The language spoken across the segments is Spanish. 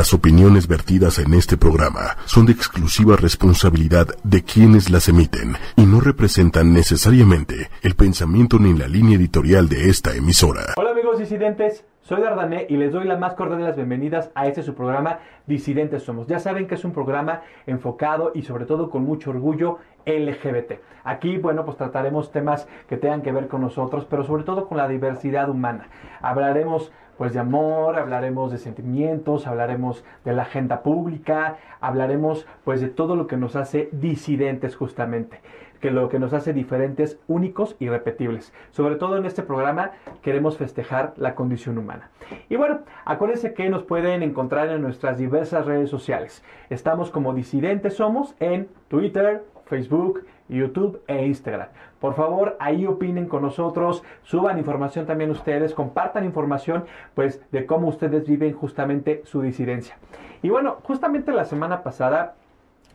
Las opiniones vertidas en este programa son de exclusiva responsabilidad de quienes las emiten y no representan necesariamente el pensamiento ni la línea editorial de esta emisora. Hola amigos disidentes, soy Dardané y les doy la más cordial de las bienvenidas a este su programa Disidentes Somos. Ya saben que es un programa enfocado y sobre todo con mucho orgullo LGBT. Aquí, bueno, pues trataremos temas que tengan que ver con nosotros, pero sobre todo con la diversidad humana. Hablaremos pues de amor, hablaremos de sentimientos, hablaremos de la agenda pública, hablaremos pues de todo lo que nos hace disidentes justamente, que lo que nos hace diferentes, únicos y repetibles. Sobre todo en este programa queremos festejar la condición humana. Y bueno, acuérdense que nos pueden encontrar en nuestras diversas redes sociales. Estamos como disidentes somos en Twitter, Facebook, YouTube e Instagram. Por favor, ahí opinen con nosotros, suban información también ustedes, compartan información pues de cómo ustedes viven justamente su disidencia. Y bueno, justamente la semana pasada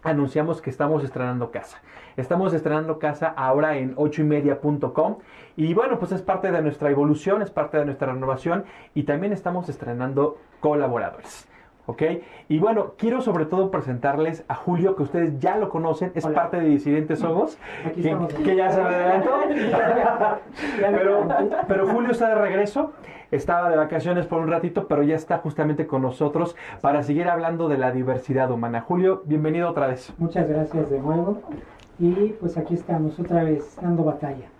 anunciamos que estamos estrenando casa. Estamos estrenando casa ahora en 8ymedia.com y bueno, pues es parte de nuestra evolución, es parte de nuestra renovación y también estamos estrenando colaboradores. ¿Ok? Y bueno, quiero sobre todo presentarles a Julio, que ustedes ya lo conocen, es parte de Disidentes Somos, Aquí que, que ya se me adelantó. pero, pero Julio está de regreso, estaba de vacaciones por un ratito, pero ya está justamente con nosotros para seguir hablando de la diversidad humana. Julio, bienvenido otra vez. Muchas gracias de nuevo. Y pues aquí estamos otra vez dando batalla.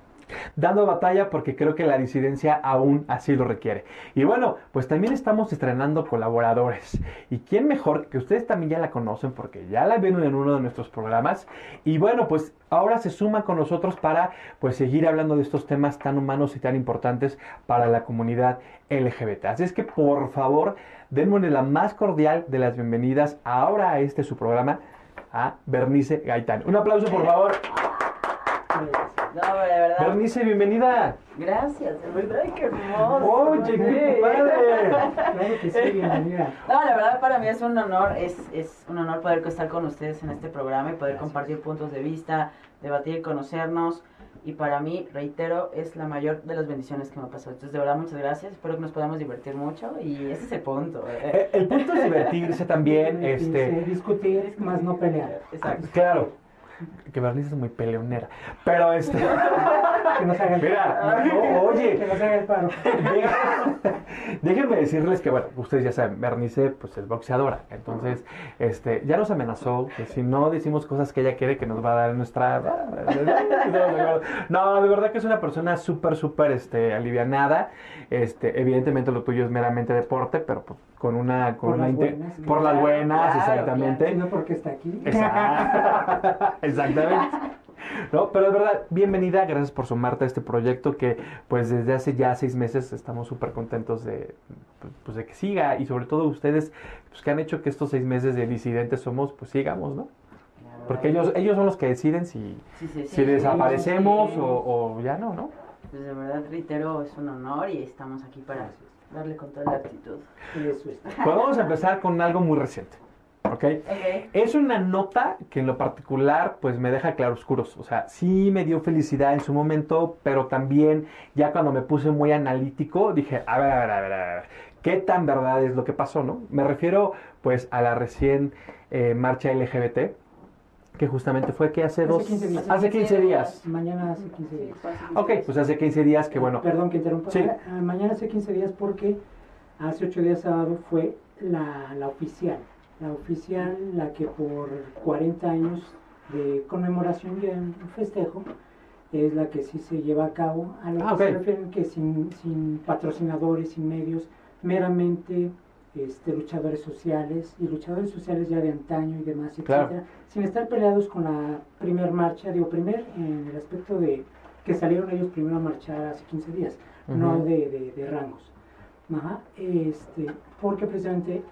Dando batalla porque creo que la disidencia aún así lo requiere. Y bueno, pues también estamos estrenando colaboradores. ¿Y quién mejor que ustedes también ya la conocen porque ya la vieron en uno de nuestros programas? Y bueno, pues ahora se suma con nosotros para pues seguir hablando de estos temas tan humanos y tan importantes para la comunidad LGBT. Así es que por favor, démosle la más cordial de las bienvenidas ahora a este su programa a Bernice Gaitán. Un aplauso por favor. No, pero de verdad. Bernice, bienvenida. Gracias, de verdad, qué hermoso. Oye, qué padre. Claro que sí, bienvenida. No, la verdad para mí es un honor, es, es un honor poder estar con ustedes en este programa y poder compartir puntos de vista, debatir, conocernos. Y para mí, reitero, es la mayor de las bendiciones que me ha pasado. Entonces, de verdad, muchas gracias. Espero que nos podamos divertir mucho y ese es el punto. Eh, El punto es divertirse también, este, discutir, más no pelear. Exacto. claro, que Bernice es muy peleonera, pero este, Que nos haga el Mira, paro. no, oye. Que nos haga el paro. déjenme decirles que, bueno, ustedes ya saben, Bernice, pues es boxeadora, entonces, este, ya nos amenazó que si no decimos cosas que ella quiere que nos va a dar nuestra... No, de verdad que es una persona súper, súper, este, alivianada, este, evidentemente lo tuyo es meramente deporte, pero pues, con una... Con Por una las buenas. Por las buenas, exactamente. No, porque está aquí. Exactamente. No, pero de verdad, bienvenida, gracias por sumarte a este proyecto que pues desde hace ya seis meses estamos súper contentos de, pues, de que siga y sobre todo ustedes pues, que han hecho que estos seis meses de disidentes somos, pues sigamos, ¿no? Porque ellos, ellos son los que deciden si, Sí, sí, sí. si desaparecemos o, o ya no, ¿no? Pues de verdad, reitero, es un honor y estamos aquí para darle con toda la actitud. Eso es. Pues vamos a empezar con algo muy reciente, ¿ok? Ok. Es una nota que en lo particular pues me deja claroscuros. O sea, sí me dio felicidad en su momento, pero también ya cuando me puse muy analítico dije, a ver, a ver, a ver, a ver, ¿qué tan verdad es lo que pasó, no? Me refiero pues a la recién eh, marcha LGBT, que justamente fue que hace Hace dos... 15 días. Hace 15 días. Mañana hace 15 Sí, días. Ok, 15 días. pues hace 15 días que bueno... Perdón que interrumpa. Sí. Ah, Mañana hace 15 días porque hace 8 días sábado fue la, la oficial. La oficial, la que por 40 años de conmemoración y un festejo, es la que sí se lleva a cabo. A lo Ah, que se refieren que sin, sin patrocinadores, sin medios, meramente este, luchadores sociales y luchadores sociales ya de antaño y demás, Claro. etcétera, sin estar peleados con la primer marcha, digo, primer en el aspecto de que salieron ellos primero a marchar hace 15 días, no de- de rangos. Ajá, este, porque precisamente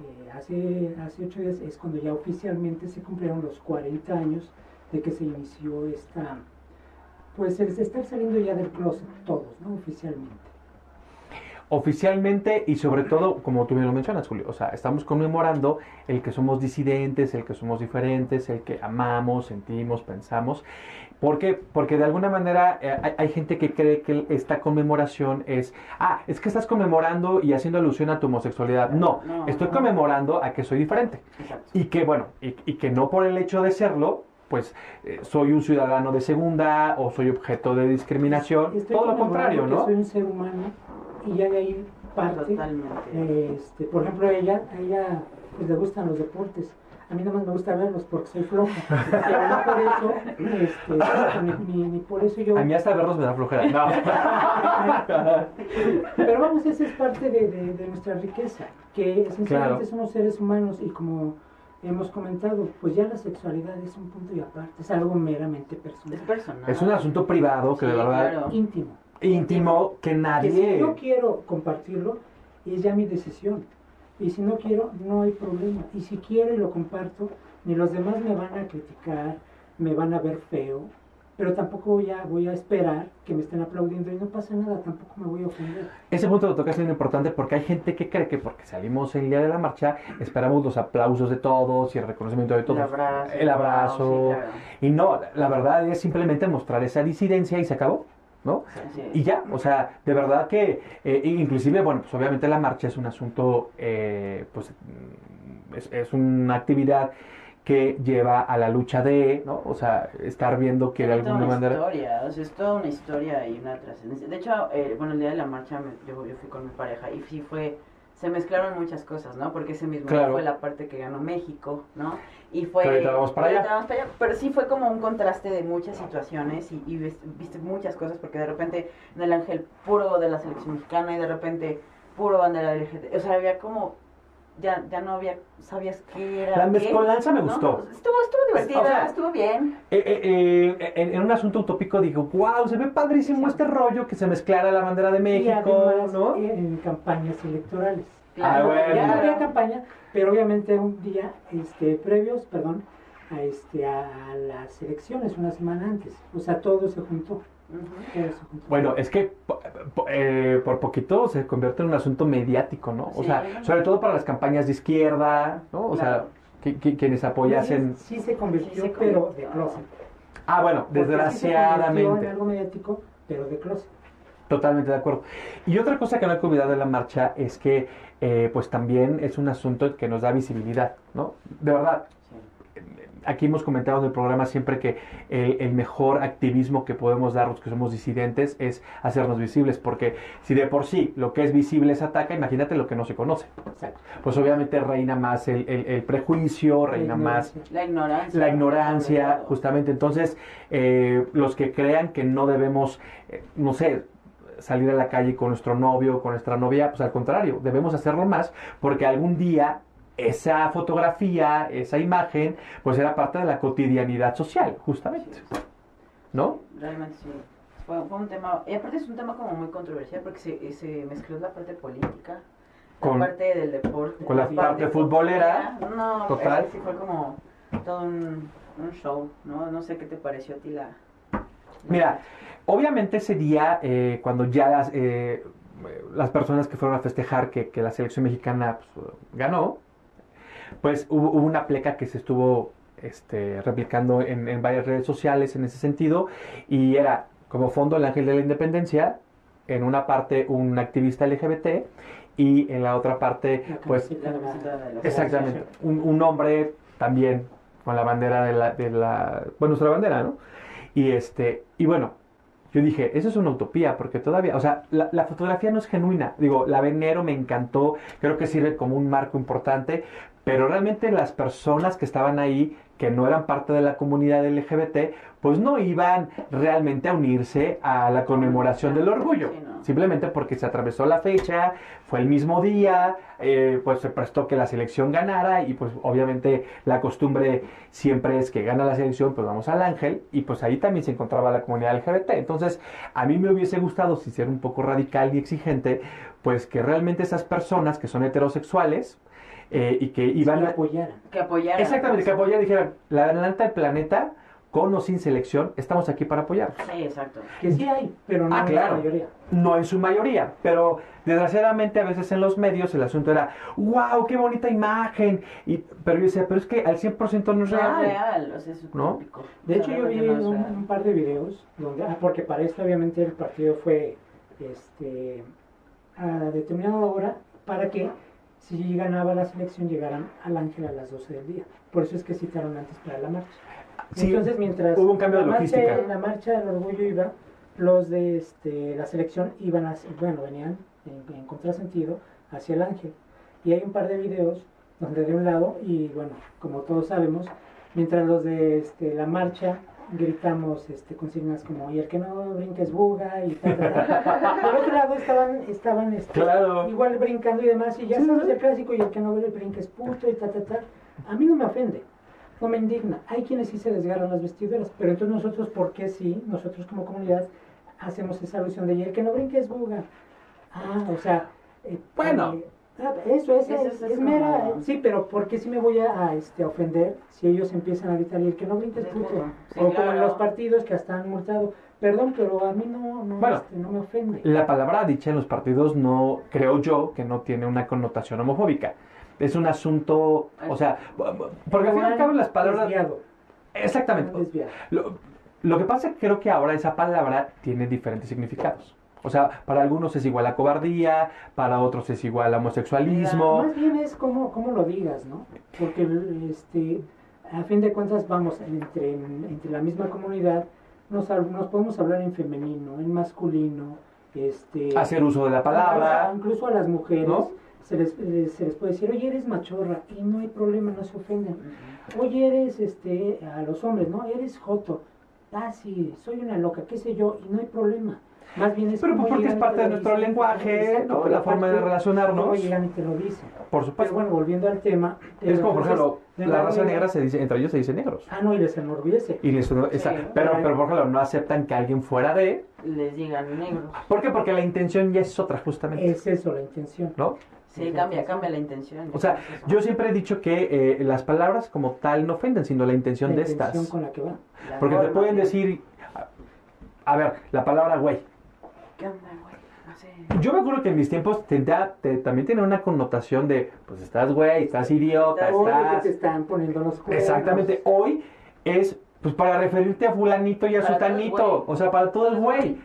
eh, hace, hace 8 días es cuando ya oficialmente se cumplieron los 40 años de que se inició esta, pues el estar saliendo ya del closet todos, ¿no? Oficialmente. Oficialmente y sobre todo, como tú bien lo mencionas, Julio, o sea, estamos conmemorando el que somos disidentes, el que somos diferentes, el que amamos, sentimos, pensamos. ¿Por qué? Porque de alguna manera eh, hay, hay gente que cree que esta conmemoración es, ah, es que estás conmemorando y haciendo alusión a tu homosexualidad. No, No, estoy no. conmemorando a que soy diferente. Exacto. Y que, bueno, y, y que no por el hecho de serlo, pues eh, soy un ciudadano de segunda o soy objeto de discriminación. Estoy Todo lo contrario, ¿no? soy un ser humano y ya de ahí parte. Totalmente. este, por ejemplo, a ella, a ella pues, le gustan los deportes. A mí nada más me gusta verlos porque soy floja. Pero no por eso, este, ni, ni- ni por eso yo. A mí hasta verlos me da flojera. No. Pero vamos, esa es parte de, de- de nuestra riqueza, que esencialmente Claro. somos seres humanos y como hemos comentado, pues ya la sexualidad es un punto y aparte, es algo meramente Es personal, personal. es un asunto privado que de verdad claro. íntimo. Íntimo que Que si nadie. yo quiero compartirlo, es ya mi decisión. Y si no quiero, no hay problema. Y si quiero y lo comparto, ni los demás me van a criticar, me van a ver feo, pero tampoco voy a, voy a esperar que me estén aplaudiendo y no pasa nada, tampoco me voy a ofender. Ese punto lo tocas es muy importante porque hay gente que cree que porque salimos el día de la marcha esperamos los aplausos de todos y el reconocimiento de El todos. abrazo. El abrazo. sí, claro. Y no, la verdad es simplemente mostrar esa disidencia y se acabó, ¿no? Y ya, o sea, de verdad que, eh, inclusive, bueno, pues obviamente la marcha es un asunto, eh, pues mm, es, es una actividad que lleva a la lucha de, ¿no? O sea, estar viendo que de toda alguna una manera... historia, o sea, es toda una historia y una trascendencia. De hecho, eh, bueno, el día de la marcha me- yo, yo fui con mi pareja y sí fue, se mezclaron muchas cosas, ¿no? Porque ese mismo Claro. fue la parte que ganó México, ¿no? Y fue... Que ahorita vamos para allá. vamos para allá, Pero sí fue como un contraste de muchas situaciones y, y viste muchas cosas porque de repente en el ángel puro de la selección mexicana y de repente puro bandera LGBT. O sea, había como... Ya, ya no había, sabías qué era. La qué, mezcolanza me ¿no? gustó. Estuvo, estuvo divertida, O sea, estuvo bien. Eh, eh, eh, en, en un asunto utópico digo, wow, se ve padrísimo este rollo que se mezclara la bandera de y México, además ¿no? en campañas electorales. Ah, bueno. Ya no había campaña, pero obviamente un día este, previos, perdón, a, este, a las elecciones, una semana antes. O sea, todo se juntó. Bueno, es que eh, por poquito se convierte en un asunto mediático, ¿no? O Sí. sea, sobre todo para las campañas de izquierda, ¿no? O Claro. sea, que- que- quienes apoyasen... Sí, sí se convirtió, Sí se pero de closet. Ah, bueno, Porque sí se convirtió desgraciadamente. en algo mediático, pero de closet. Totalmente de acuerdo. Y otra cosa que no que olvidar de la marcha es que, eh, pues también es un asunto que nos da visibilidad, ¿no? De verdad. Aquí hemos comentado en el programa siempre que el, el mejor activismo que podemos dar los que somos disidentes es hacernos visibles, porque si de por sí lo que es visible se ataca, imagínate lo que no se conoce. Exacto. Pues obviamente reina más el, el- el prejuicio, reina más La ignorancia. la ignorancia, justamente. Entonces, eh, los que crean que no debemos, eh, no sé, salir a la calle con nuestro novio, con nuestra novia, pues al contrario, debemos hacerlo más porque algún día esa fotografía, esa imagen, pues era parte de la cotidianidad social, justamente. ¿No? Realmente sí. Fue, fue un tema, y aparte es un tema como muy controversial porque se, se mezcló la parte política, Con- la parte del deporte, con la parte futbolera. No, Total. sí fue como todo un, un show, ¿no? No sé qué te pareció a ti la... la- Mira, obviamente ese día, eh, cuando ya las, eh, las personas que fueron a festejar que, que la selección mexicana pues, ganó, pues hubo, hubo una pleca que se estuvo este, replicando en, en varias redes sociales en ese sentido, y era como fondo el ángel de la independencia, en una parte un activista LGBT, y en la otra parte, La pues la la- Exactamente. Un, un hombre también con la bandera de la, de la. Bueno, nuestra bandera, ¿no? Y este. Y bueno, yo dije, eso es una utopía, porque todavía. O sea, la, la fotografía no es genuina. Digo, la venero me encantó. Creo que sirve como un marco importante. Pero realmente las personas que estaban ahí, que no eran parte de la comunidad LGBT, pues no iban realmente a unirse a la conmemoración del orgullo. Simplemente porque se atravesó la fecha, fue el mismo día, eh, pues se prestó que la selección ganara y pues obviamente la costumbre siempre es que gana la selección, pues vamos al ángel y pues ahí también se encontraba la comunidad LGBT. Entonces a mí me hubiese gustado, si ser un poco radical y exigente, pues que realmente esas personas que son heterosexuales eh, y que iban que a... apoyaran. Que apoyaran. Exactamente, que apoyaran, dijeran, la adelanta del planeta con o sin selección, estamos aquí para apoyar. Sí, exacto. Que sí hay, pero no Ah, en claro. la mayoría. No en su mayoría, pero desgraciadamente a veces en los medios el asunto era, wow, qué bonita imagen. Y, pero yo decía, pero es que al 100% no es No real. es real, o sea, es ¿No? utópico. De hecho, yo vi no un par de videos donde, ah, porque para esto obviamente el partido fue este, a determinada hora para que si ganaba la selección llegaran al Ángel a las 12 del día. Por eso es que citaron antes para la marcha. Sí, Entonces, mientras hubo un cambio la marcha- la marcha del orgullo iba, los de este, la selección iban a, bueno, venían en, en contrasentido hacia el Ángel. Y hay un par de videos donde de un lado, y bueno, como todos sabemos, mientras los de este, la marcha gritamos este, consignas como y el que no brinca es buga y tal, tal, tal. Por otro lado estaban, estaban este, Claro. igual brincando y demás, y ya Sí, sabes el clásico y el que no brinca es puto y tal, tal, tal. A mí no me ofende, no me indigna. Hay quienes sí se desgarran las vestiduras, pero entonces nosotros, ¿por qué sí? Nosotros como comunidad hacemos esa alusión de y el que no brinca es buga. Ah, o sea... eh, Bueno. eh, ah, eso es, Eso es, es es como- mera, sí, pero ¿por qué sí me voy a, a, este, ofender si ellos empiezan a gritar y el que no brinca es puto? Sí, o como en los partidos que hasta han multado. Perdón, pero a mí no, no, Bueno. este, no me ofende. La palabra dicha en los partidos no, creo yo, que no tiene una connotación homofóbica. Es un asunto, o sea, porque al fin y al cabo las palabras... Desviado, Exactamente. desviado. Lo, lo que pasa es que creo que ahora esa palabra tiene diferentes significados. O sea, para algunos es igual a cobardía, para otros es igual a homosexualismo. Más bien es como, como lo digas, ¿no? Porque este, a fin de cuentas vamos entre, entre la misma comunidad, nos, nos podemos hablar en femenino, en masculino, este, Hacer uso de la palabra. incluso a las mujeres ¿No? se, les, eh, se les puede decir, oye, eres machorra, y no hay problema, no se ofenden. Oye, eres, este, a los hombres, ¿no? Eres joto. Ah, sí, soy una loca, qué sé yo, y no hay problema. Más bien es Pero pues porque es parte te de nuestro dicen. lenguaje, pero La forma de relacionarnos. luego llegan y te lo dicen. Por Pero supuesto. bueno, volviendo al tema. es como, por ejemplo, la raza negra se dice, entre ellos se dice negros. Ah, no, y les enorgullece. Y les- esa- Sí. pero, pero, por ejemplo, no aceptan que alguien fuera de... Les digan negros. ¿Por qué? Porque la intención ya es otra, justamente. Es eso la intención. ¿No? Sí, cambia, cambia la intención. O sea, yo siempre he dicho que eh, las palabras como tal no ofenden, sino la intención La de intención estas. con la que va. La Porque te pueden decir... a- A ver, la palabra güey. ¿Qué onda, güey? No sé. Yo me acuerdo que en mis tiempos tendría- te- también tiene una connotación de, pues estás güey, estás idiota, Oye, que estás... te están poniendo los cuernos. Exactamente, hoy es pues para referirte a fulanito y a Para sutanito, o sea, para todo el güey.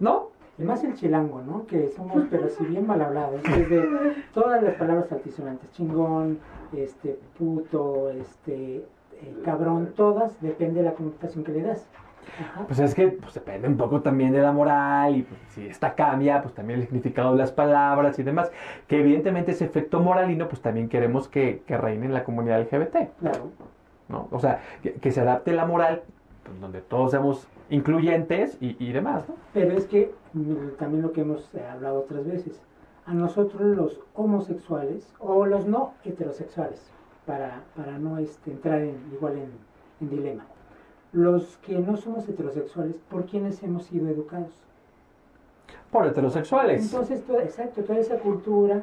¿no? Y más el chilango, ¿no? Que somos, pero si bien mal hablados. Desde todas las palabras altisonantes. Chingón, este, puto, este, eh, cabrón, todas, depende de la connotación que le das. Pues es que pues, depende un poco también de la moral y pues, si esta cambia, pues también el significado de las palabras y demás, que evidentemente ese efecto moralino, pues también queremos que, que reine en la comunidad LGBT, Claro. ¿no? O sea, que, que se adapte la moral, pues, donde todos seamos incluyentes y, y demás, ¿no? Pero es que mm, también lo que hemos eh, hablado otras veces, a nosotros los homosexuales o los no heterosexuales, para, para no este, entrar en, igual en, en dilema, los que no somos heterosexuales, ¿por quiénes hemos sido educados? Por heterosexuales. Entonces, toda, exacto, toda esa cultura,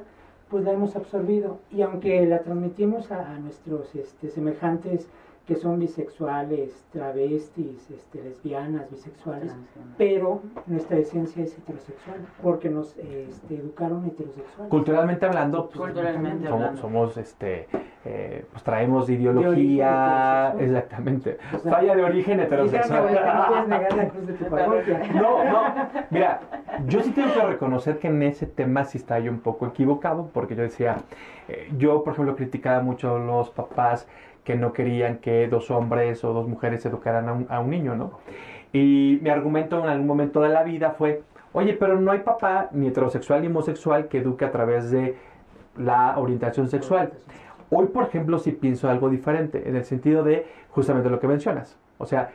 pues la hemos absorbido. Y aunque la transmitimos a, a nuestros este, semejantes que son bisexuales, travestis, este, lesbianas, bisexuales, pero nuestra esencia es heterosexual, porque nos este, educaron heterosexuales. Culturalmente hablando, pues, Culturalmente somos, hablando. somos, este, eh, pues traemos ideología, exactamente, O sea, falla de origen heterosexual. que no puedes negar la cruz de tu parroquia. No, no, mira, yo sí tengo que reconocer que en ese tema sí estaba yo un poco equivocado, porque yo decía, eh, yo por ejemplo criticaba mucho a los papás que no querían que dos hombres o dos mujeres educaran a un, a un niño, ¿no? Y mi argumento en algún momento de la vida fue, oye, pero no hay papá ni heterosexual ni homosexual que eduque a través de la orientación sexual. Hoy, por ejemplo, sí pienso algo diferente, en el sentido de justamente lo que mencionas. O sea,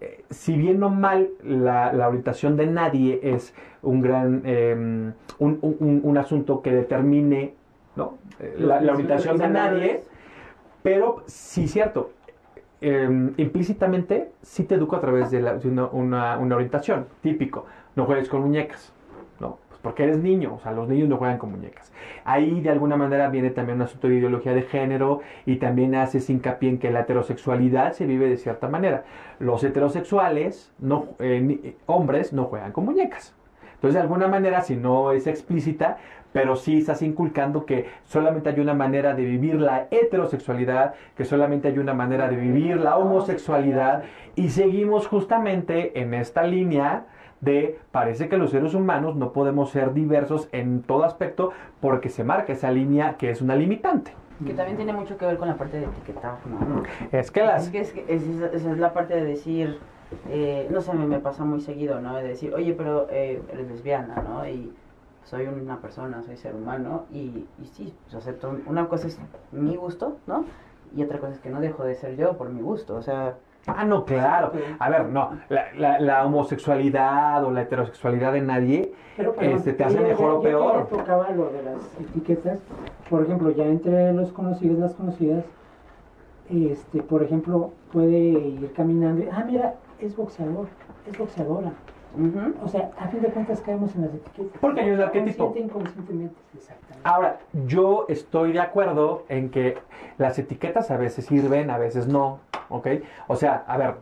eh, si bien o mal la, la orientación de nadie es un gran, eh, un, un- un- un asunto que determine ¿no? Eh, la, la orientación de nadie, pero sí cierto, eh, implícitamente sí te educo a través de, la- una, una- orientación, típico, no juegues con muñecas, ¿no? Pues porque eres niño, o sea, los niños no juegan con muñecas. Ahí de alguna manera viene también un asunto de ideología de género y también haces hincapié en que la heterosexualidad se vive de cierta manera. Los heterosexuales, no, eh, eh, hombres, no juegan con muñecas. Entonces, de alguna manera, si no es explícita, pero sí estás inculcando que solamente hay una manera de vivir la heterosexualidad, que solamente hay una manera de vivir la homosexualidad, y seguimos justamente en esta línea de parece que los seres humanos no podemos ser diversos en todo aspecto porque se marca esa línea que es una limitante. Que también tiene mucho que ver con la parte de etiquetar, ¿no? Es que las... Es que, es que es- esa es la parte de decir, eh, no sé, me pasa muy seguido, ¿no? De decir, oye, pero eh, eres lesbiana, ¿no? Y soy una persona, soy ser humano, y, y sí, pues acepto. Una cosa es mi gusto, ¿no? Y otra cosa es que no dejo de ser yo por mi gusto, o sea, Ah, no, claro. A ver, no, la, la- la homosexualidad o la heterosexualidad de nadie Pero, este, te hace ya- mejor ya- o peor. tocaba lo de las etiquetas. Por ejemplo, ya entre los conocidos, las conocidas, este, por ejemplo, puede ir caminando. y, Ah, mira, es boxeador, es boxeadora. O sea, a fin de cuentas caemos en las etiquetas. Porque hay un arquetipo. Consciente, inconscientemente, exactamente. Ahora, yo estoy de acuerdo en que las etiquetas a veces sirven, a veces no, ¿ok? O sea, a ver,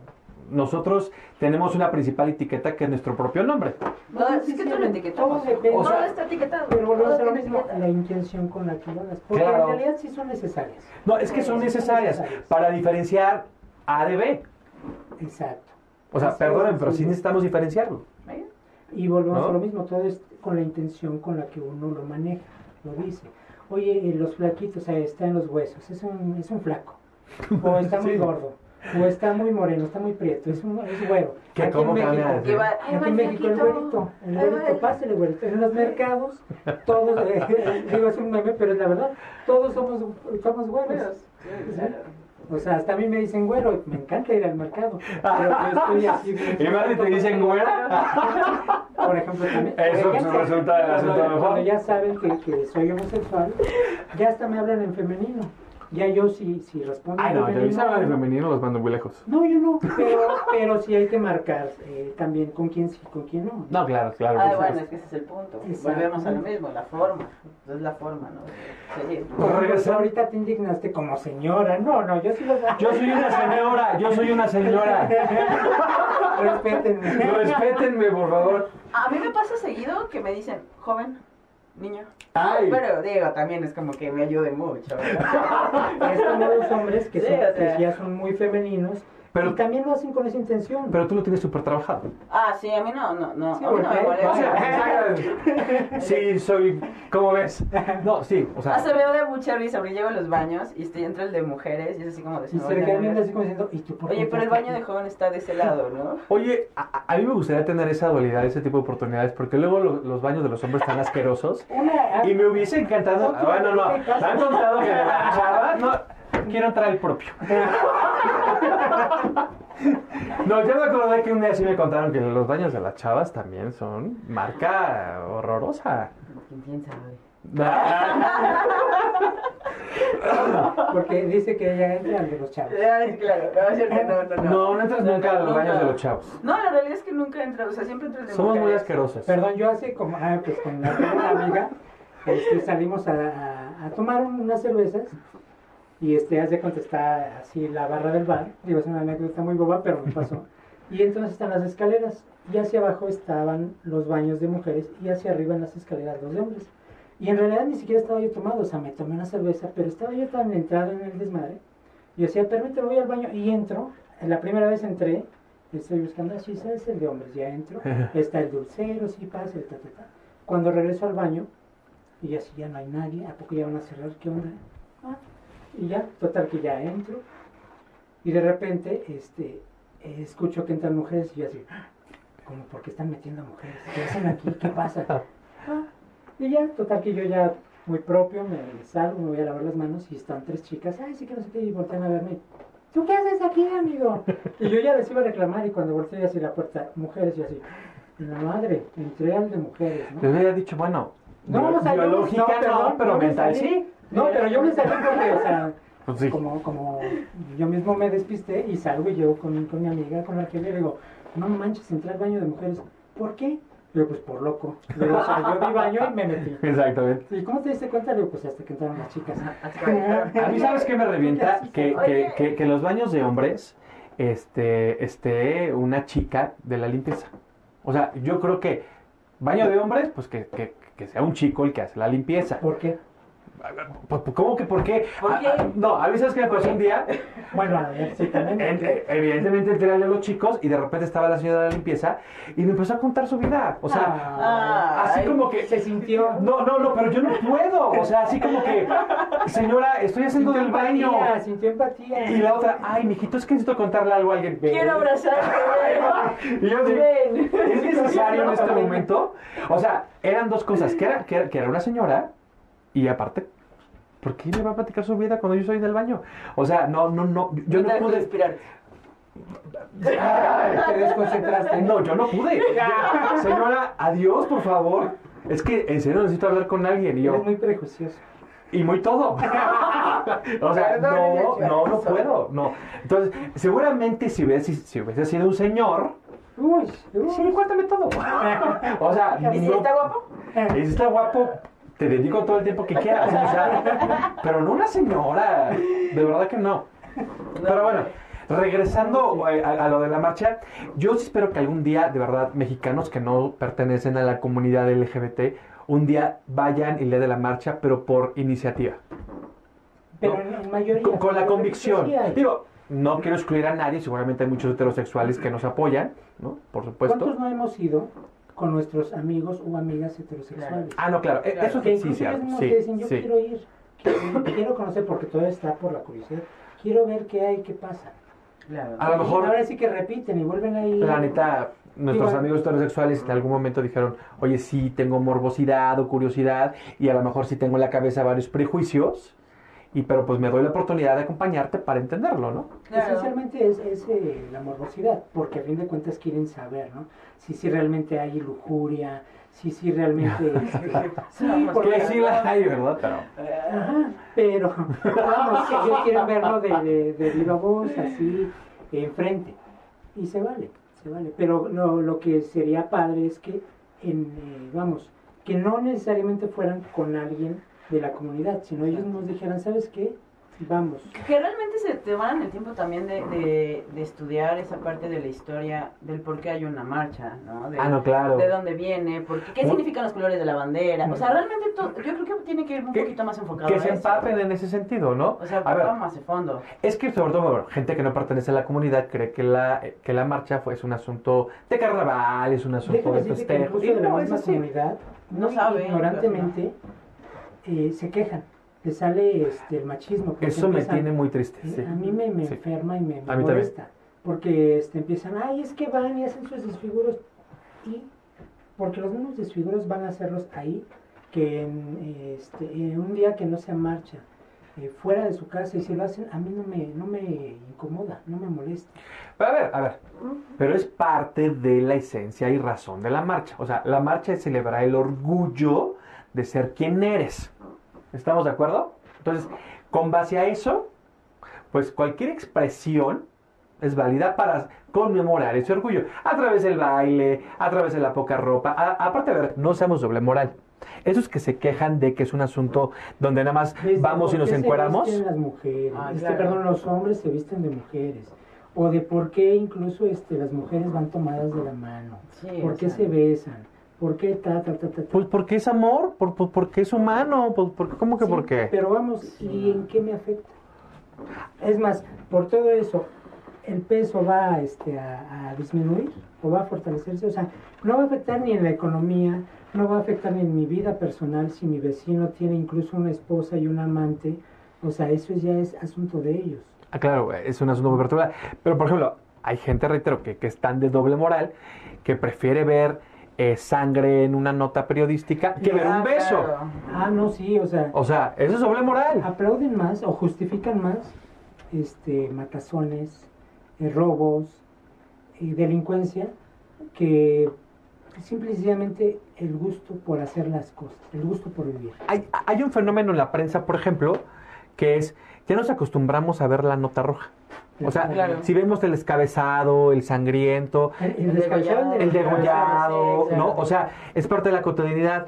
nosotros tenemos una principal etiqueta que es nuestro propio nombre. No, es que tú lo etiquetamos. Todo. O sea, Todo está etiquetado. Pero volvemos a lo mismo, la intención con la que lo hagas. Porque Claro. en realidad sí son necesarias. No, es que son necesarias para diferenciar A de B. Exacto. O sea, perdonen, pero sí. necesitamos diferenciarlo. Y volvemos ¿No? a lo mismo, todo es con la intención con la que uno lo maneja, lo dice. Oye, eh, los flaquitos, o sea, está en los huesos, es un, es un flaco. O está muy Sí. gordo. O está muy moreno, está muy prieto, es, un, es güero. ¿Qué, Aquí cómo en México, Aquí en México el güerito, el güerito, el- pásale güerito. En los mercados, todos, eh, digo, es un meme, pero es la verdad, todos somos, somos güeros. ¿Sí? O sea, hasta a mí me dicen güero, me encanta ir al mercado. Pero yo estoy así. bien ¿Y más si te dicen güera? Por ejemplo, también. Eso, pues, ejemplo, resulta cuando, mejor. cuando ya saben que, que soy homosexual, ya hasta me hablan en femenino. Ya yo si, si respondo Ay, en no, avisaban en femenino, los mando muy lejos. No, yo no, pero, pero sí hay que marcar eh, también con quién sí, con quién no. No, claro, claro. Ah, bueno, es que ese es el punto. Exacto. Volvemos a lo mismo, la forma. Es la forma, ¿no? Sí. Regresando- ahorita te indignaste como señora. No, no, yo sí los Yo soy una señora, yo soy una señora. Respétenme. Respétenme, por favor. A mí me pasa seguido que me dicen, joven, niño. Ay. Pero digo, también es como que me ayude mucho. ¿verdad? Es como los hombres que, Sí, son, o sea. que ya son muy femeninos. Pero- y también lo hacen con esa intención. Pero tú lo tienes súper trabajado. ah, sí, a mí no, no, no. Sí, a mí no me porque- molesta. O sea, sí, soy. ¿Cómo ves? No, sí, o sea. Hasta me da mucha risa porque llego a los baños y estoy entre el de mujeres y es así como de y se "No, le no, quedan no". viendo así como diciendo, ¿y tú por qué Oye, pero el baño de aquí?" joven está de ese lado, ¿no? Oye, a, a mí me gustaría tener esa dualidad, ese tipo de oportunidades, porque luego lo- los baños de los hombres están asquerosos. Y me hubiese encantado. Son Bueno, no, me han contado que la chava. No, quiero entrar el propio. No, yo me acordé que un día sí me contaron que los baños de las chavas también son marca horrorosa. ¿Quién sabe? Porque dice que ella entra al de los chavos. Ay, claro, no, es cierto, no, no, no. No, no entras nunca a los baños de los chavos. No, la realidad es que nunca entro, o sea, siempre entro el de Somos muy asquerosos. Perdón, yo hace como, ah, pues con la una amiga, este, salimos a, a- a tomar unas cervezas y este, hace contestar así la barra del bar, digo, es una anécdota muy boba, pero me pasó. Y entonces están las escaleras, y hacia abajo estaban los baños de mujeres, y hacia arriba en las escaleras los de hombres. Y en realidad ni siquiera estaba yo tomado, o sea, me tomé una cerveza, pero estaba yo tan entrado en el desmadre. Y decía, permíteme, voy al baño, y entro. La primera vez entré, estoy buscando así, ¿sabes? El de hombres, ya entro. Está el dulcero, sí pasa, el ta, ta, ta. Cuando regreso al baño, y así ya no hay nadie, ¿a poco ya van a cerrar? ¿Qué onda? Ah, y ya, total que ya entro. Y de repente, este, escucho que entran mujeres y yo así, "Ah, como, ¿por qué están metiendo mujeres? ¿Qué hacen aquí? ¿Qué pasa? Ah, y ya, total que yo ya, muy propio, me salgo, me voy a lavar las manos y están tres chicas, ay, sí que no sé qué, y voltean a verme. ¿Tú qué haces aquí, amigo? Y yo ya les iba a reclamar y cuando volteé hacia la puerta, mujeres, y así, la madre, entré al de mujeres, ¿no? Les hubiera dicho, bueno, No, yo- biológica no, perdón, pero no mental sí. No, pero yo me salí porque, o sea, Pues sí. como, como yo mismo me despisté y salgo y llego con, con mi amiga, con la que le digo, no manches, entré al baño de mujeres. ¿Por qué? Digo, pues por loco. Digo, o sea, yo vi baño y me metí. Exactamente. ¿Y cómo te diste cuenta? Digo, pues hasta que entraron las chicas. A mí, ¿sabes qué me revienta? Que, que, que, que en los baños de hombres este, esté una chica de la limpieza. O sea, yo creo que baño de hombres, pues que, que, que sea un chico el que hace la limpieza. ¿Por qué? ¿Cómo que por qué? ¿Por qué? Ah, ah, no, a mí sabes que me pasó un día. Bueno, sí, también. Eh, evidentemente entré a los chicos y de repente estaba la señora de la limpieza y me empezó a contar su vida. O sea, Ah, así Ay, como que se sintió. No, no, no, pero yo no puedo. O sea, así como que, señora, estoy haciendo del baño. Sintió empatía. Y la otra, ay, mijito, es que necesito contarle algo a alguien. Quiero abrazarte, Y yo digo. ¿es necesario en este momento? O sea, eran dos cosas, que era, que era, que era una señora y aparte, ¿por qué me va a platicar su vida cuando yo soy del baño? O sea, no, no, no, yo no te pude... respirar. Ay, Te desconcentraste. No, yo no pude. Señora, adiós, por favor. Es que en serio necesito hablar con alguien y yo... Eres muy prejuicioso. Y muy todo. o sea, no, no, no puedo. No. Entonces, seguramente si hubiese, si hubiese sido un señor, Uy, uy. sí, cuéntame todo. o sea, ¿Y si no- está guapo? y si está guapo, te dedico todo el tiempo que quieras. o sea, pero no una señora. De verdad que no. Pero bueno, regresando eh, a, a lo de la marcha, yo sí espero que algún día, de verdad, mexicanos que no pertenecen a la comunidad LGBT, un día vayan y le den la marcha, pero por iniciativa. Pero No. en, mayoría. Con, con la convicción. Digo, no quiero excluir a nadie, seguramente hay muchos heterosexuales que nos apoyan, ¿no? Por supuesto. ¿Cuántos no hemos ido con nuestros amigos o amigas heterosexuales? Ah, no, claro, e- Claro. eso que sí, sí, incluso mismos Sí, te dicen, yo sí. quiero ir, quiero, quiero conocer porque todo está por la curiosidad. Quiero ver qué hay, qué pasa. Claro. A lo mejor- Y ahora sí que repiten y vuelven ahí. La neta, nuestros Digo- amigos heterosexuales en algún momento dijeron, oye, sí tengo morbosidad o curiosidad y a lo mejor sí tengo en la cabeza varios prejuicios, y pero pues me doy la oportunidad de acompañarte para entenderlo, ¿no? Claro. Esencialmente es, es, eh, la morbosidad, porque a fin de cuentas quieren saber, ¿no? Si, si realmente hay lujuria, si, si realmente... este, sí, porque... Que sí la hay, ¿verdad? Pero... Ajá, pero vamos, ellos quieren verlo de, de, de viva voz, así, enfrente. Y se vale, se vale. Pero lo, lo que sería padre es que, en, eh, vamos, que no necesariamente fueran con alguien de la comunidad, sino ellos nos dijeran, ¿sabes qué? Vamos. Que realmente se tomaran el tiempo también de, de, de estudiar esa parte de la historia del por qué hay una marcha, ¿no? De, Ah, no, claro. De dónde viene, por qué, significan los colores de la bandera. O sea, realmente to- yo creo que tiene que ir un Que- poquito más enfocado Que se eso. empapen en ese sentido, ¿no? O sea, a ver, más de fondo. es que sobre todo, bueno, gente que no pertenece a la comunidad cree que la, que la marcha fue, es un asunto de carnaval, es un asunto Déjame de festejo. la no, es misma comunidad, No muy saben, ignorantemente, eh, se quejan. Le sale este, el machismo. Eso me tiene muy triste, sí. A mí me, me Sí. enferma y me, me A mí también. molesta. Porque este, empiezan, ay, es que van y hacen sus desfiguros. Y porque los mismos desfiguros van a hacerlos ahí, que en, este, en un día que no sea marcha, eh, fuera de su casa, y si lo hacen, a mí no me, no me incomoda, no me molesta. Pero a ver, a ver. Pero es parte de la esencia y razón de la marcha. O sea, la marcha es celebrar el orgullo de ser quien eres. ¿Estamos de acuerdo? Entonces, con base a eso, pues cualquier expresión es válida para conmemorar ese orgullo. A través del baile, a través de la poca ropa. A- aparte, a ver, no seamos doble moral. Esos que se quejan de que es un asunto donde nada más Desde vamos y por nos qué se encueramos. visten las mujeres, Ah, este, claro. perdón, los hombres se visten de mujeres. O de por qué incluso este, las mujeres van tomadas de la mano. Sí, ¿Por o qué sea, se besan? ¿Por qué ta, ta, ta, ta, ta? Pues porque es amor, por, por- porque es humano, por, por- ¿cómo que Sí, por qué? Pero vamos, ¿y en qué me afecta? Es más, por todo eso, ¿el peso va este, a, a disminuir o va a fortalecerse? O sea, no va a afectar ni en la economía, no va a afectar ni en mi vida personal si mi vecino tiene incluso una esposa y un amante. O sea, eso ya es asunto de ellos. Ah, claro, es un asunto muy particular. Pero, por ejemplo, hay gente, reitero, que, que están de doble moral, que prefiere ver eh, sangre en una nota periodística que ver un beso. claro. Ah, no, sí, o sea, O sea, eso es doble moral. aplauden más o justifican más este matazones, eh, robos, y delincuencia que simple y sencillamente el gusto por hacer las cosas, el gusto por vivir. Hay, hay un fenómeno en la prensa, por ejemplo, que es, ya nos acostumbramos a ver la nota roja. O sea, Claro. si vemos el descabezado, el sangriento, El, El descabezado, el degollado, Sí, ¿no? O sea, es parte de la cotidianidad.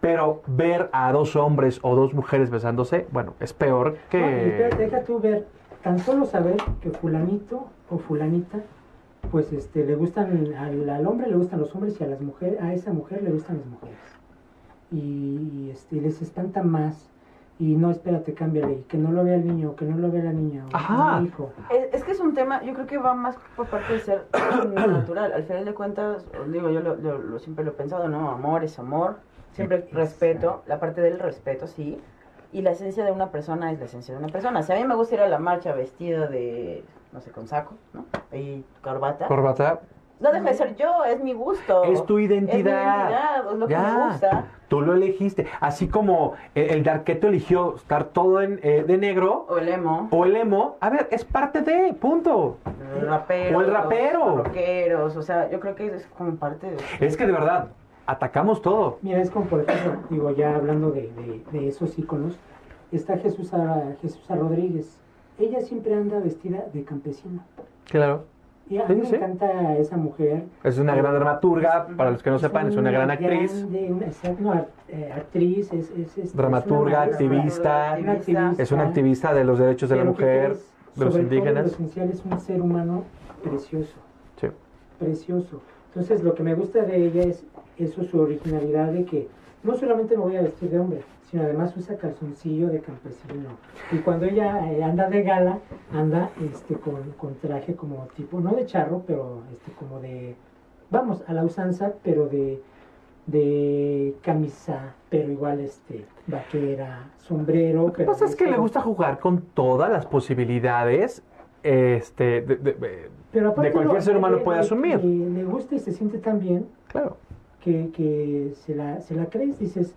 Pero ver a dos hombres o dos mujeres besándose, bueno, es peor No, que... deja tú ver, tan solo saber que fulanito o fulanita, pues este, le gustan, al, al hombre le gustan los hombres y a las mujeres, a esa mujer le gustan las mujeres. Y, y, este, les espanta más. Y no, espérate, cámbiale, que no lo vea el niño, que no lo vea la niña, o Ajá. el hijo. Es, es que es un tema, yo creo que va más por parte de ser natural. Al final de cuentas, digo, yo lo, lo- lo- siempre lo he pensado, ¿no? Amor es amor, siempre Exacto. respeto, la parte del respeto, sí. Y la esencia de una persona es la esencia de una persona. Si a mí me gusta ir a la marcha vestida de, no sé, con saco, ¿no? Y corbata. Corbata, no deja de ser yo, es mi gusto. Es tu identidad. Es mi identidad, es lo que Ya. me gusta. tú lo elegiste. Así como el, el Darketo eligió estar todo en, eh, de negro, O el emo. o el emo, a ver, es parte de, punto. El rapero. O el rapero. Los rockeros, o sea, yo creo que es como parte de... Es que de verdad, atacamos todo. Mira, es como por ejemplo, digo, ya hablando de, de- de esos íconos, está Jesús Jesús Rodríguez. Ella siempre anda vestida de campesina. Claro. Y a Sí, mí me sí. encanta esa mujer. Es una gran dramaturga, para los que no sepan, es una gran actriz. grande, una, no, eh, actriz, es, es, es- Dramaturga, es una activista. Es una activista de los derechos de la mujer, es, de los indígenas. Lo esencial es un ser humano precioso, Sí. precioso. Entonces, lo que me gusta de ella es eso, su originalidad de que no solamente me voy a vestir de hombre, sino además usa calzoncillo de campesino. Y cuando ella eh, anda de gala, anda este, con, con traje como tipo, no de charro, pero este, como de, vamos, a la usanza, pero de, de camisa, pero igual este, vaquera, sombrero. Lo que pasa es que le gusta jugar con todas las posibilidades este, de- de- pero de cualquier lo- ser humano le- puede le- asumir. Le, le gusta y se siente tan bien claro. que, que se, la, se la crees, dices,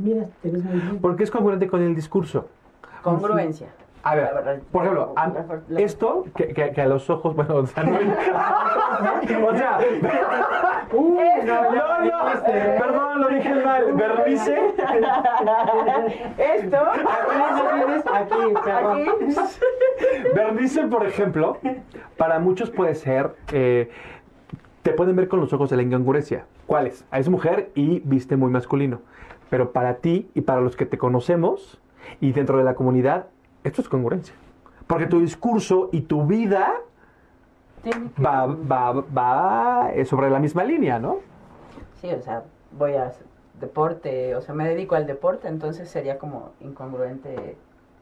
mira, te ves muy bien. Porque es congruente con el discurso. Congruencia. A ver, por ejemplo, a- esto que, que- que a los ojos, bueno, o sea, no, o sea, Uy, no, no, perdón, lo dije mal, vernice, Esto, Aquí, aquí, perdón. aquí, vernice, por ejemplo, para muchos puede ser, eh, te pueden ver con los ojos de la incongruencia. ¿Cuáles? Es mujer y viste muy masculino. Pero para ti y para los que te conocemos y dentro de la comunidad, esto es congruencia. Porque tu discurso y tu vida va, va, va eh, sobre la misma línea, ¿no? Sí, o sea, voy a deporte, o sea, me dedico al deporte, entonces sería como incongruente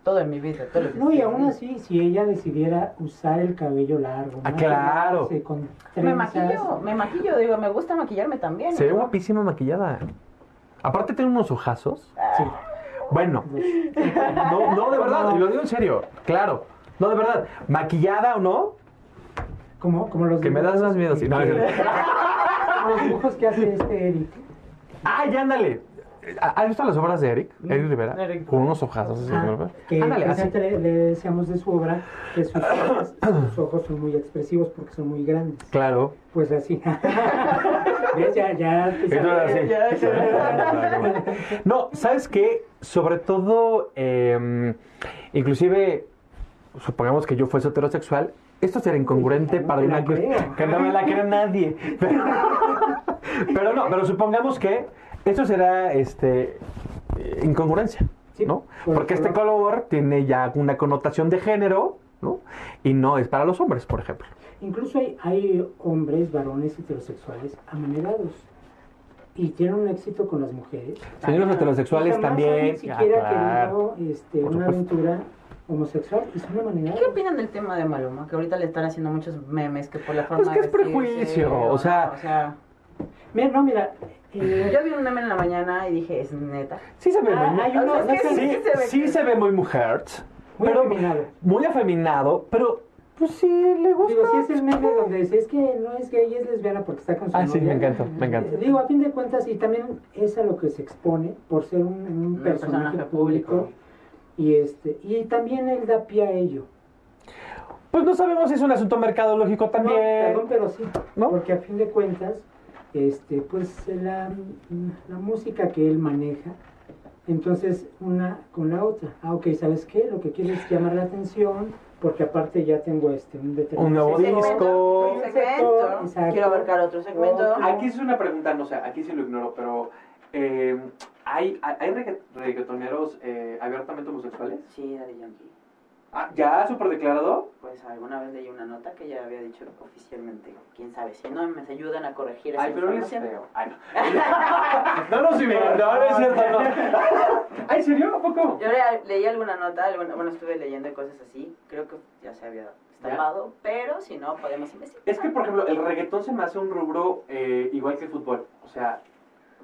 todo en mi vida. Todo lo que No, y aún así, si ella decidiera usar el cabello largo, Ah, claro. con Me maquillo, me maquillo, digo, me gusta maquillarme también. Se ve ¿no? guapísima maquillada. Aparte tiene unos ojazos. sí, Bueno, no, no, de verdad, y lo digo en serio, claro. No, de verdad, maquillada o no, como, como los que me das más miedo. sí, no. como los dibujos que hace este Eric. ¡Ay, ándale! ¿Has visto las obras de Eric? Eric Rivera. Eric. Con unos ojazos. Ah, ¿no? que Ándale, le, le decíamos de su obra que sus ojos, sus ojos son muy expresivos porque son muy grandes. Claro. Pues así. ¿Ves? Ya, ya. No, ¿sabes qué? Sobre todo, eh, inclusive, supongamos que yo fuese heterosexual, esto sería incongruente No para una que, no me la cree nadie. Pero, pero no, pero supongamos que esto será este, eh, incongruencia, Sí, ¿no? por Porque este color tiene ya una connotación de género, ¿no? Y no es para los hombres, por ejemplo. Incluso hay, hay hombres, varones heterosexuales amanerados y tienen un éxito con las mujeres. Señores heterosexuales Jamás también. han siquiera Ah, claro. querido este, una supuesto. aventura homosexual y son amanerados. ¿Qué opinan del tema de Maluma? Que ahorita le están haciendo muchos memes que por la forma Pues que de es vestirse, prejuicio, o sea- o sea, Mira, no, mira. eh, yo vi un meme en la mañana y dije, es neta. Sí se ve Ah, muy, hay uno- O sea, es que no sé, sí, sí se ve sí que- se ve muy mujer, Muy pero afeminado. muy afeminado, pero pues sí le gusta. Digo, si es el meme donde dice, es que no es gay, es lesbiana porque está con su Ah, sí, novia". me encantó, me encantó. Eh, Digo, a fin de cuentas, y también es a lo que se expone por ser un, un personaje, personaje público. público. Y, este, y también él da pie a ello. Pues no sabemos si es un asunto mercadológico No, también. perdón, pero sí. ¿No? Porque a fin de cuentas, este, pues la, la música que él maneja, entonces una con la otra. Ah, ok, ¿sabes qué? Lo que quiere es llamar la atención, porque aparte ya tengo este un determinado Un nuevo Segmento, disco. un segmento, Exacto. Quiero abarcar otro segmento. Aquí es una pregunta, no sé, aquí sí lo ignoro, pero eh, ¿hay, hay hay regga- reggaetoneros eh, abiertamente homosexuales? Sí, Daddy Yankee. Ah, ¿Ya súper declarado? Pues alguna vez leí una nota que ya había dicho oficialmente. Quién sabe, si no me ayudan a corregir esa Ay, pero él es feo. Ay, no. no, no, sí, no, no es cierto, no. ¿Ay, serio? ¿A poco? Yo le- leí alguna nota, alguna- bueno, estuve leyendo cosas así. Creo que ya se había estampado, pero si no, podemos investigar. Es que, por ejemplo, el reggaetón se me hace un rubro eh, igual que el fútbol. O sea,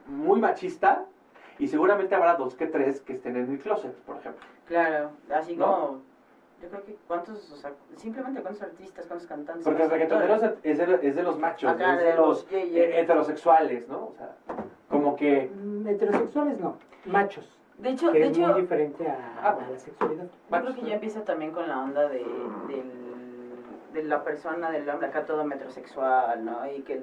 muy machista y seguramente habrá dos que tres que estén en el closet, por ejemplo. Claro, así ¿No? como. Yo creo que cuántos, o sea, simplemente cuántos artistas, cuántos cantantes. Porque el reggaetonero es, es de, es de los machos, Acá, es de de los eh, heterosexuales, ¿no? O sea, como que... Mm, Heterosexuales no, machos, De hecho, que de es hecho, muy diferente a, Ah, a la sexualidad. Yo creo que ya empieza también con la onda de, del- de la persona, del hombre acá todo metrosexual, ¿no? Y que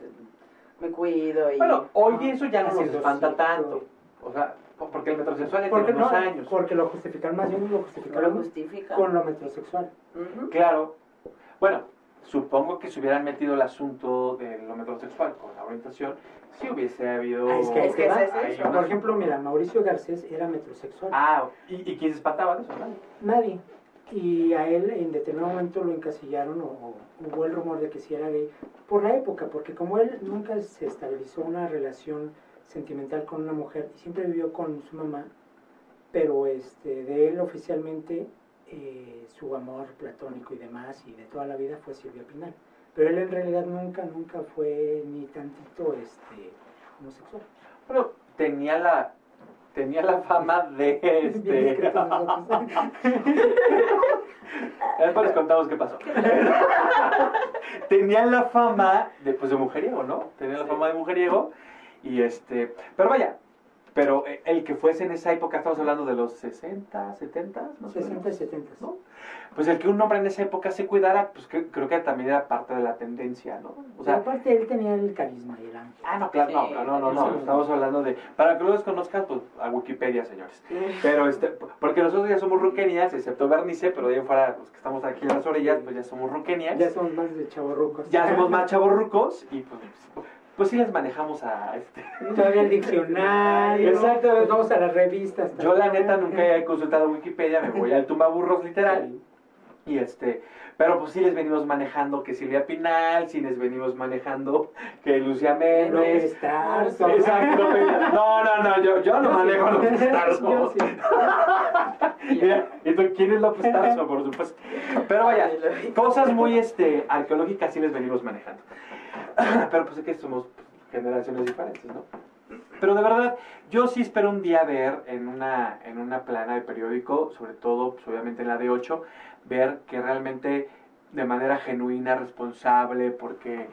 me cuido y... Bueno, hoy eso ya no nos espanta tanto. O sea, porque el metrosexual Porque, tiene no, unos años. porque lo justifican más bien lo no lo justificaron justifica. con lo metrosexual. Claro. Bueno, supongo que si hubieran metido el asunto de lo metrosexual con la orientación, sí hubiese habido... Ah, es que, Es que va. es eso. una- Por ejemplo, mira, Mauricio Garcés era metrosexual. Ah, ¿y, y quién se espantaba de eso? Nadie. Nadie. Y a él en determinado momento lo encasillaron o, o hubo el rumor de que sí era gay por la época, porque como él nunca se estabilizó una relación sentimental con una mujer y siempre vivió con su mamá, pero este, de él oficialmente eh, su amor platónico y demás y de toda la vida fue Silvia Pinal. Pero él en realidad nunca, nunca fue ni tantito este, homosexual. Bueno, tenía la... Tenía la fama de este. Después les contamos qué pasó. Tenía la fama de, pues, de mujeriego, ¿no? Tenía la fama de mujeriego. Y este. Pero vaya. Pero eh, el que fuese en esa época, estamos hablando de los 60, 70, más o 60 y menos. 70. ¿no? Pues el que un hombre en esa época se cuidara, pues que- creo que también era parte de la tendencia, ¿no? O sea, aparte él tenía el carisma y el ángel. Ah, no, claro, no, Sí, no, no, no, sí. estamos hablando de, para que lo desconozcan, pues a Wikipedia, señores. Pero este, porque nosotros ya somos ruquenias, excepto Bernice, pero de ahí fuera, los que estamos aquí en las orillas, pues ya somos ruquenias. Ya somos más de chavorrucos. Ya somos más chavorrucos y pues, pues sí les manejamos a este. Todavía el diccionario. Exactamente. Vamos a las revistas. Yo la neta nunca he consultado Wikipedia, me voy al tumbaburros literal. Y este, pero pues sí les venimos manejando que Silvia Pinal, sí les venimos manejando que Lucia Méndez. Exacto. No, no, no, yo, yo no Yo sí. manejo a López Tarso. Sí. ¿y tú quién es López Tarso? Por supuesto. Pero vaya, cosas muy este, arqueológicas sí les venimos manejando. Pero pues es que somos generaciones diferentes, ¿no? Pero de verdad, yo sí espero un día ver en una, en una plana de periódico, sobre todo, pues, obviamente en la de 8, ver que realmente de manera genuina, responsable, porque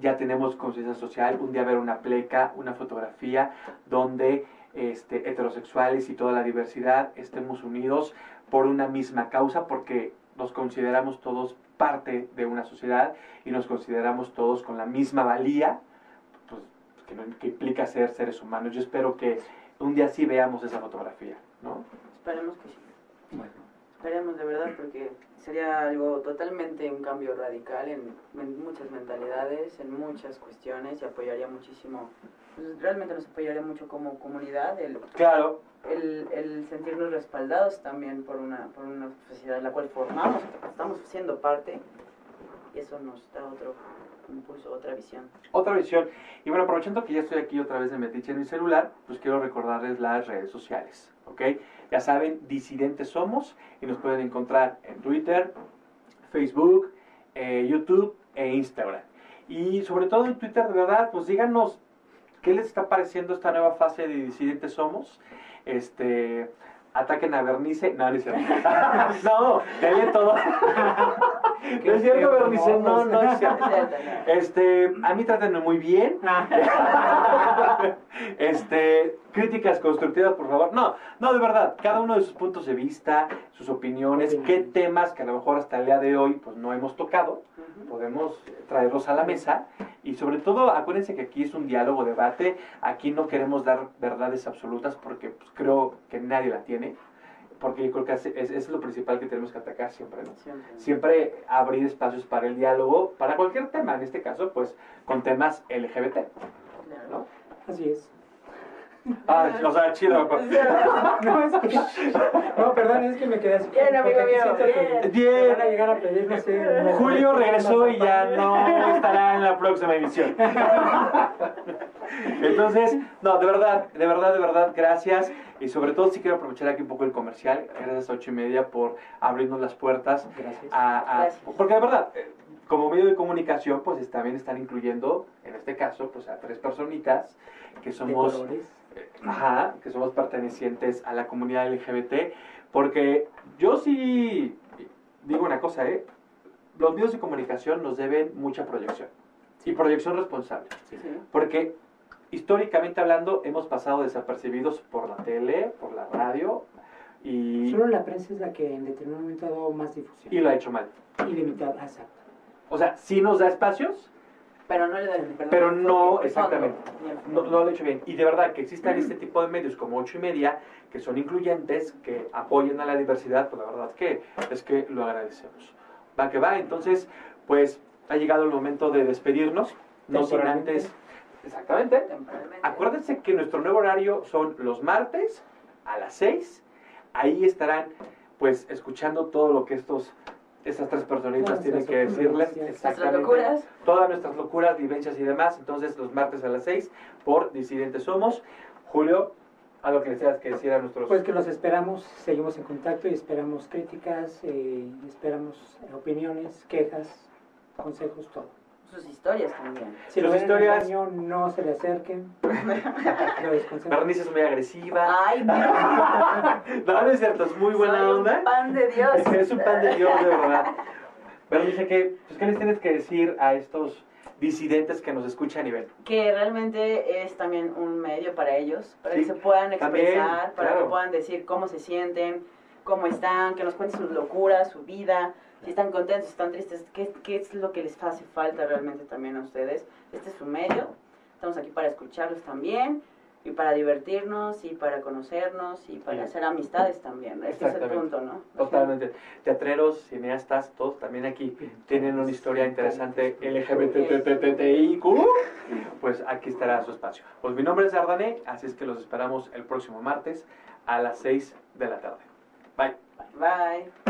ya tenemos conciencia social, un día ver una pleca, una fotografía donde este, heterosexuales y toda la diversidad estemos unidos por una misma causa, porque nos consideramos todos parte de una sociedad y nos consideramos todos con la misma valía, pues, que, no- que implica ser seres humanos. Yo espero que un día sí veamos esa fotografía, ¿no? Esperemos que sí. Bueno, Esperemos de verdad porque sería algo totalmente un cambio radical en, en muchas mentalidades, en muchas cuestiones y apoyaría muchísimo, realmente nos apoyaría mucho como comunidad el, Claro, el, el sentirnos respaldados también por una, por una sociedad en la cual formamos, estamos siendo parte y eso nos da otro impulso, otra visión. otra visión. Y bueno, aprovechando que ya estoy aquí otra vez de metiche en mi celular, pues quiero recordarles las redes sociales, ¿ok? Ya saben, disidentes somos y nos pueden encontrar en Twitter, Facebook, eh, YouTube e Instagram. Y sobre todo en Twitter, de verdad, pues díganos qué les está pareciendo esta nueva fase de disidentes somos. Este, ataquen a Bernice. No, no cierto. no, denle todo. No es cierto, Bernice. No, no es cierto. Este, a mí trátenme muy bien. este, críticas constructivas, por favor. No, no, de verdad, cada uno de sus puntos de vista, sus opiniones, qué temas que a lo mejor hasta el día de hoy pues no hemos tocado, podemos traerlos a la mesa y sobre todo acuérdense que aquí es un diálogo, debate, aquí no queremos dar verdades absolutas porque pues, creo que nadie la tiene. Porque yo creo que es, es, lo principal que tenemos que atacar siempre, ¿no? Siempre. abrir espacios para el diálogo, para cualquier tema, en este caso, pues, con temas LGBT, ¿no? Así es. Ah, o sea, chido. no, es que, no, perdón, es que me quedé así. Bien, amigo mío. Bien. Van a llegar a pedir, no sé. Julio regresó y ya no estará en la próxima emisión. Entonces, no, de verdad, de verdad, de verdad, gracias. Y sobre todo, sí quiero aprovechar aquí un poco el comercial. Gracias a ocho y media por abrirnos las puertas. Gracias. A, Porque de verdad, eh, como medio de comunicación, pues también están incluyendo, en este caso, pues a tres personitas que somos ajá, que somos pertenecientes a la comunidad LGBT, porque yo sí digo una cosa, ¿eh? Los medios de comunicación nos deben mucha proyección y proyección responsable, porque históricamente hablando hemos pasado desapercibidos por la tele, por la radio y... Solo la prensa es la que en determinado momento ha dado más difusión. Y lo ha hecho mal. Ilimitada, exacto. O sea, sí nos da espacios, pero no le da Pero no, exactamente. No, lo he hecho bien. Y de verdad que existan este tipo de medios como ocho y media, que son incluyentes, que apoyen a la diversidad, pues la verdad que es que lo agradecemos. Va que va, entonces, pues ha llegado el momento de despedirnos. No sin antes. Exactamente. Acuérdense que nuestro nuevo horario son los martes a las 6. Ahí estarán, pues, escuchando todo lo que estos esas tres personitas tienen que decirles exactamente todas nuestras locuras, vivencias y demás. Entonces, los martes a las 6 por Disidentes Somos. Julio, algo que deseas que decir a nuestros... Pues que los esperamos, seguimos en contacto y esperamos críticas, eh, esperamos opiniones, quejas, consejos, todo sus historias también. Si sus historias no se le acerquen. Bernice es muy agresiva. Ay, no. no, no es cierto, es muy buena Soy onda. Un pan de Dios. Es, un pan de Dios, de verdad. Bernice, ¿qué, pues, ¿qué les tienes que decir a estos disidentes que nos escuchan y ven? Que realmente es también un medio para ellos, para que se puedan expresar, para que puedan decir cómo se sienten, cómo están, que nos cuenten sus locuras, su vida si están contentos, si están tristes, ¿qué, ¿qué, es lo que les hace falta realmente también a ustedes. Este es su medio, estamos aquí para escucharlos también, y para divertirnos, y para conocernos, y para hacer amistades también. Este es el punto, ¿no? Totalmente. Teatreros, cineastas, todos también aquí tienen una historia interesante LGBTTTIQ. Pues aquí estará su espacio. Pues mi nombre es Ardané, así es que los esperamos el próximo martes a las 6 de la tarde. Bye. Bye.